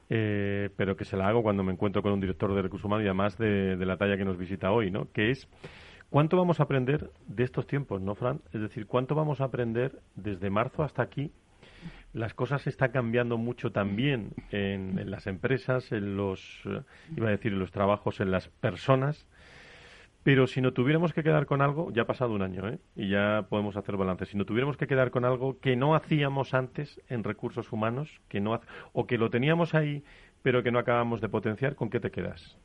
[SPEAKER 1] Eh, pero que se la hago cuando me encuentro con un director de recursos humanos y además de, la talla que nos visita hoy, ¿no? Que es cuánto vamos a aprender de estos tiempos, ¿no, Fran? Es decir, cuánto vamos a aprender desde marzo hasta aquí. Las cosas están cambiando mucho también en, en las empresas, en los, eh, iba a decir, en los trabajos, en las personas. Pero si no tuviéramos que quedar con algo, ya ha pasado un año, ¿eh? Y ya podemos hacer balance. Si no tuviéramos que quedar con algo que no hacíamos antes en recursos humanos, que no o que lo teníamos ahí, pero que no acabamos de potenciar, ¿con qué te quedas?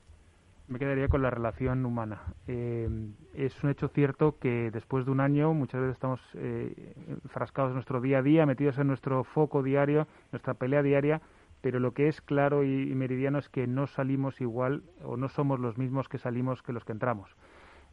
[SPEAKER 4] Me quedaría con la relación humana. Eh, es un hecho cierto que después de un año muchas veces estamos eh, enfrascados en nuestro día a día, metidos en nuestro foco diario, nuestra pelea diaria, pero lo que es claro y, meridiano es que no salimos igual o no somos los mismos que salimos que los que entramos.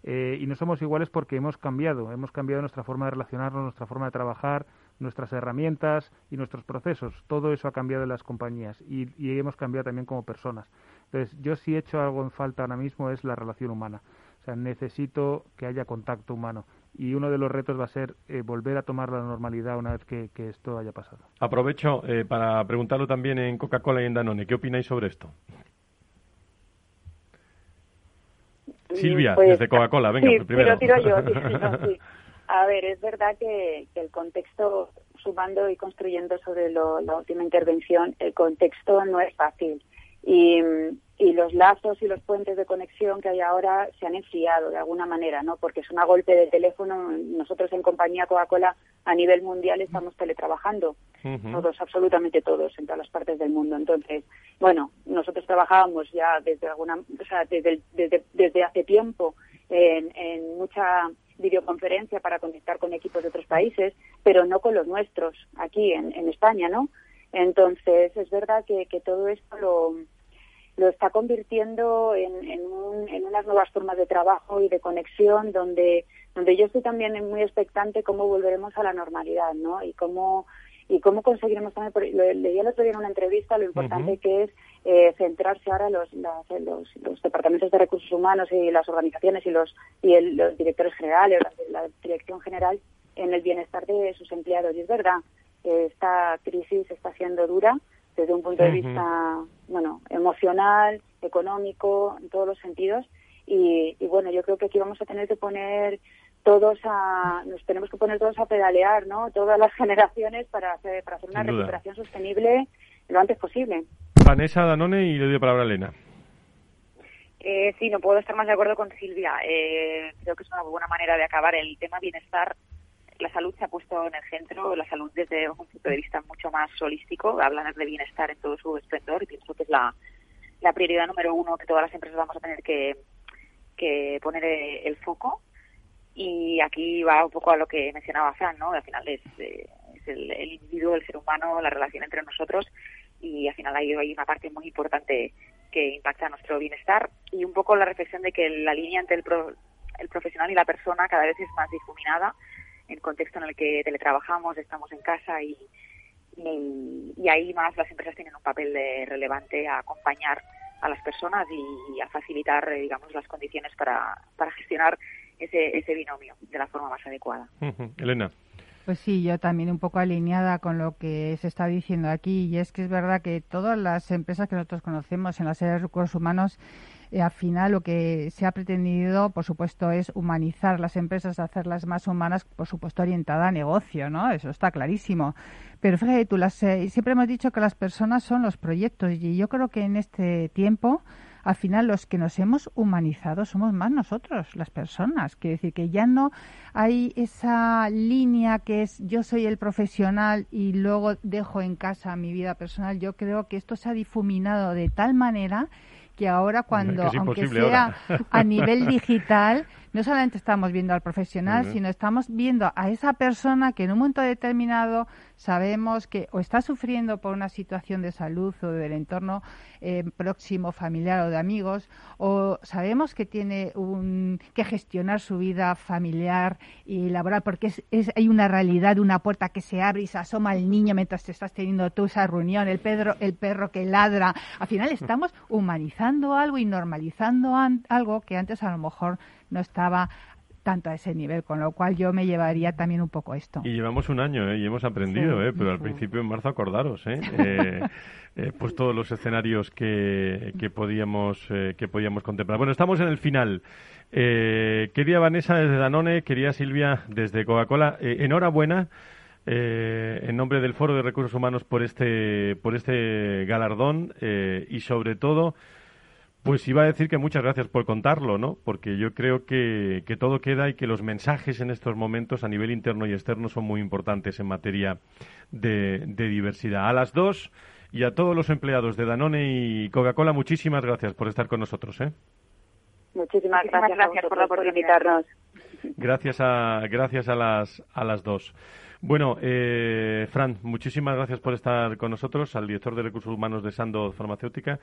[SPEAKER 4] Eh, y no somos iguales porque hemos cambiado, hemos cambiado nuestra forma de relacionarnos, nuestra forma de trabajar, nuestras herramientas y nuestros procesos. Todo eso ha cambiado en las compañías y, hemos cambiado también como personas. Entonces, yo sí he hecho algo en falta ahora mismo es la relación humana. O sea, necesito que haya contacto humano y uno de los retos va a ser eh, volver a tomar la normalidad una vez que, esto haya pasado.
[SPEAKER 1] Aprovecho eh, para preguntarlo también en Coca-Cola y en Danone. ¿Qué opináis sobre esto? Silvia, pues, desde Coca-Cola, venga,
[SPEAKER 6] sí,
[SPEAKER 1] primero.
[SPEAKER 6] Tiro, yo, A ver, es verdad que, el contexto, sumando y construyendo sobre la última intervención, el contexto no es fácil. Y, y los lazos y los puentes de conexión que hay ahora se han enfriado de alguna manera, ¿no? Porque es una golpe de teléfono. Nosotros en compañía Coca-Cola a nivel mundial estamos teletrabajando, todos, absolutamente todos, en todas las partes del mundo. Entonces, bueno, nosotros trabajábamos ya desde alguna, o sea, desde, desde, desde hace tiempo en, en mucha videoconferencia para conectar con equipos de otros países, pero no con los nuestros aquí en, en España, ¿no? Entonces, es verdad que, que todo esto lo lo está convirtiendo en, en, unas nuevas formas de trabajo y de conexión donde donde yo estoy también muy expectante cómo volveremos a la normalidad, ¿no? Y cómo y cómo conseguiremos también, lo leí el otro día en una entrevista, lo importante que es eh, centrarse ahora los, los, los, departamentos de recursos humanos y las organizaciones y los y los directores generales, la, la, dirección general en el bienestar de sus empleados. Y es verdad, esta crisis está siendo dura, desde un punto de vista, bueno, emocional, económico, en todos los sentidos. Y, bueno, yo creo que aquí vamos a tener que poner todos a, nos tenemos que poner todos a pedalear, ¿no? Todas las generaciones para hacer, para hacer una recuperación sostenible lo antes posible.
[SPEAKER 1] Vanessa Danone y le doy palabra a Elena.
[SPEAKER 7] Eh, sí, no puedo estar más de acuerdo con Silvia. Eh, creo que es una buena manera de acabar el tema bienestar la salud se ha puesto en el centro, la salud desde un punto de vista mucho más holístico, hablan de bienestar en todo su esplendor y pienso que es la, la prioridad número uno que todas las empresas vamos a tener que, que poner el foco. Y aquí va un poco a lo que mencionaba Fran, ¿no? Al final es, eh, el, individuo, el ser humano, la relación entre nosotros y al final hay, hay una parte muy importante que impacta nuestro bienestar y un poco la reflexión de que la línea entre el, el profesional y la persona cada vez es más difuminada el contexto en el que teletrabajamos, estamos en casa y, y, ahí más las empresas tienen un papel relevante a acompañar a las personas y, a facilitar, eh, digamos, las condiciones para, para gestionar ese, ese binomio de la forma más adecuada.
[SPEAKER 1] Elena.
[SPEAKER 3] Pues sí, yo también un poco alineada con lo que se está diciendo aquí y es que es verdad que todas las empresas que nosotros conocemos en las áreas de recursos humanos eh, al final lo que se ha pretendido, por supuesto, es humanizar las empresas, hacerlas más humanas, por supuesto, orientada a negocio, ¿no? Eso está clarísimo. Pero fíjate tú, las, eh, siempre hemos dicho que las personas son los proyectos y yo creo que en este tiempo al final los que nos hemos humanizado somos más nosotros, las personas. Quiere decir que ya no hay esa línea que es yo soy el profesional y luego dejo en casa mi vida personal. Yo creo que esto se ha difuminado de tal manera que ahora cuando, aunque sea a nivel digital, no solamente estamos viendo al profesional, sino estamos viendo a esa persona que en un momento determinado sabemos que o está sufriendo por una situación de salud o del entorno eh, próximo, familiar o de amigos, o sabemos que tiene un, que gestionar su vida familiar y laboral, porque es, hay una realidad, una puerta que se abre y se asoma el niño mientras te estás teniendo tú esa reunión, el, pedro, el perro que ladra. Al final estamos humanizando algo y normalizando algo que antes a lo mejor no estaba tanto a ese nivel, con lo cual yo me llevaría también un poco esto.
[SPEAKER 1] Y llevamos un año ¿eh? y hemos aprendido, ¿eh? pero al principio en marzo acordaros, ¿eh? eh, eh pues todos los escenarios que, que podíamos que podíamos contemplar. Bueno, estamos en el final. quería Vanessa desde Danone, quería Silvia desde Coca-Cola. enhorabuena. en nombre del Foro de Recursos Humanos por este por este galardón y sobre todo pues iba a decir que muchas gracias por contarlo, ¿no? Porque yo creo que, todo queda y que los mensajes en estos momentos a nivel interno y externo son muy importantes en materia de, diversidad. A las dos y a todos los empleados de Danone y Coca-Cola, muchísimas gracias por estar con nosotros, ¿eh?
[SPEAKER 6] Muchísimas, gracias, por, por invitarnos.
[SPEAKER 1] Gracias a, gracias a las, a las dos. Bueno, eh, Fran, muchísimas gracias por estar con nosotros, al director de Recursos Humanos de Sando Farmacéutica.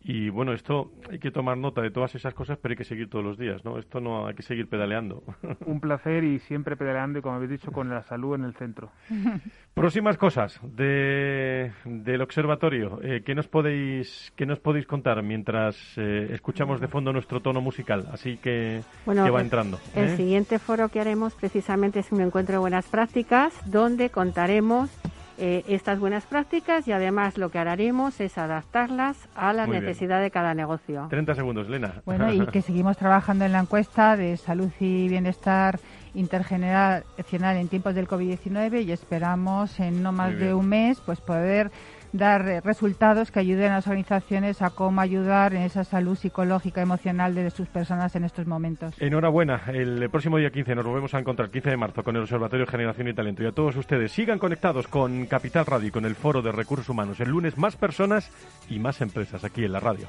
[SPEAKER 1] Y bueno, esto hay que tomar nota de todas esas cosas, pero hay que seguir todos los días, ¿no? Esto no hay que seguir pedaleando.
[SPEAKER 4] Un placer y siempre pedaleando y, como habéis dicho, con la salud en el centro.
[SPEAKER 1] Próximas cosas de, del observatorio. Eh, ¿qué, nos podéis, ¿Qué nos podéis contar mientras eh, escuchamos de fondo nuestro tono musical? Así que, que va entrando.
[SPEAKER 2] El siguiente foro que haremos precisamente es un encuentro de buenas prácticas donde contaremos eh, estas buenas prácticas y además lo que haremos es adaptarlas a la necesidad de cada negocio.
[SPEAKER 1] 30 segundos, Lena.
[SPEAKER 3] Bueno, y que seguimos trabajando en la encuesta de salud y bienestar intergeneracional en tiempos del COVID-19 y esperamos en no más de un mes pues poder dar eh, resultados que ayuden a las organizaciones a cómo ayudar en esa salud psicológica, emocional de sus personas en estos momentos.
[SPEAKER 1] Enhorabuena. El próximo día 15 nos volvemos a encontrar, 15 de marzo, con el Observatorio Generación y Talento. Y a todos ustedes, sigan conectados con Capital Radio y con el Foro de Recursos Humanos. El lunes más personas y más empresas aquí en la radio.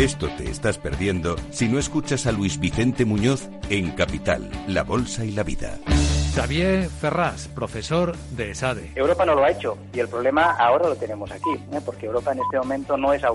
[SPEAKER 5] Esto te estás perdiendo si no escuchas a Luis Vicente Muñoz en Capital, La Bolsa y la Vida.
[SPEAKER 8] Xavier Ferraz, profesor de ESADE.
[SPEAKER 9] Europa no lo ha hecho y el problema ahora lo tenemos aquí, ¿eh? porque Europa en este momento no es